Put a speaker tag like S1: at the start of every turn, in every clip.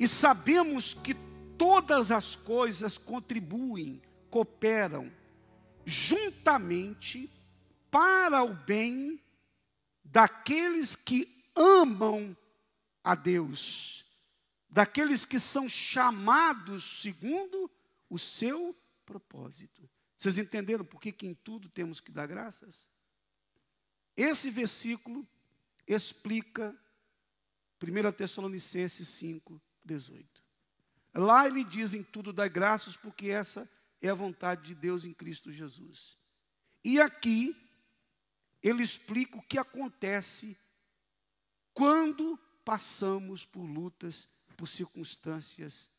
S1: E sabemos que todas as coisas contribuem, cooperam juntamente para o bem daqueles que amam a Deus, daqueles que são chamados segundo o seu propósito. Vocês entenderam por que, em tudo temos que dar graças? Esse versículo explica 1 Tessalonicenses 5, 18. Lá ele diz em tudo dá graças, porque essa é a vontade de Deus em Cristo Jesus. E aqui ele explica o que acontece quando passamos por lutas, por circunstâncias,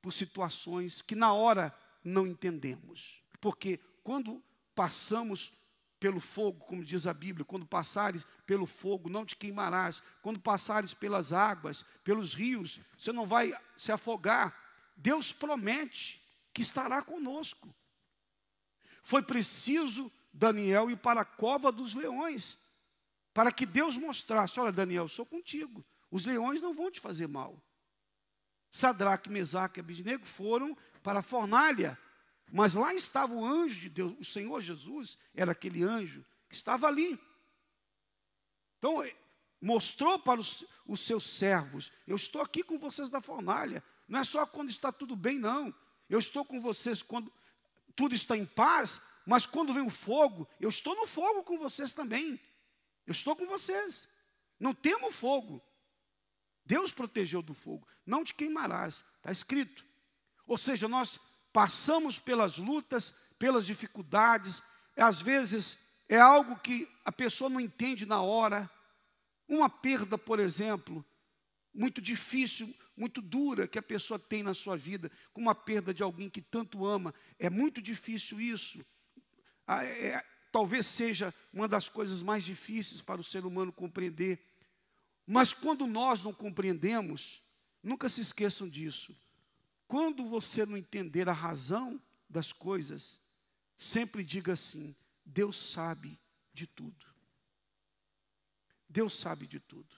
S1: por situações que na hora não entendemos. Porque quando passamos pelo fogo, como diz a Bíblia, quando passares pelo fogo, não te queimarás. Quando passares pelas águas, pelos rios, você não vai se afogar. Deus promete que estará conosco. Foi preciso Daniel ir para a cova dos leões, para que Deus mostrasse: olha, Daniel, eu sou contigo, os leões não vão te fazer mal. Sadraque, Mesaque e Abidnego foram para a fornalha, mas lá estava o anjo de Deus, o Senhor Jesus era aquele anjo que estava ali. Então, eh, mostrou para os, os seus servos: eu estou aqui com vocês da fornalha, não é só quando está tudo bem, não. Eu estou com vocês quando tudo está em paz, mas quando vem o fogo, eu estou no fogo com vocês também. Eu estou com vocês. Não temo fogo. Deus protegeu do fogo. Não te queimarás. Está escrito. Ou seja, nós passamos pelas lutas, pelas dificuldades. Às vezes é algo que a pessoa não entende na hora. Uma perda, por exemplo, muito difícil, muito dura que a pessoa tem na sua vida, com uma perda de alguém que tanto ama. É muito difícil isso. Ah, é, é, talvez seja uma das coisas mais difíceis para o ser humano compreender. Mas quando nós não compreendemos, nunca se esqueçam disso. Quando você não entender a razão das coisas, sempre diga assim: Deus sabe de tudo. Deus sabe de tudo.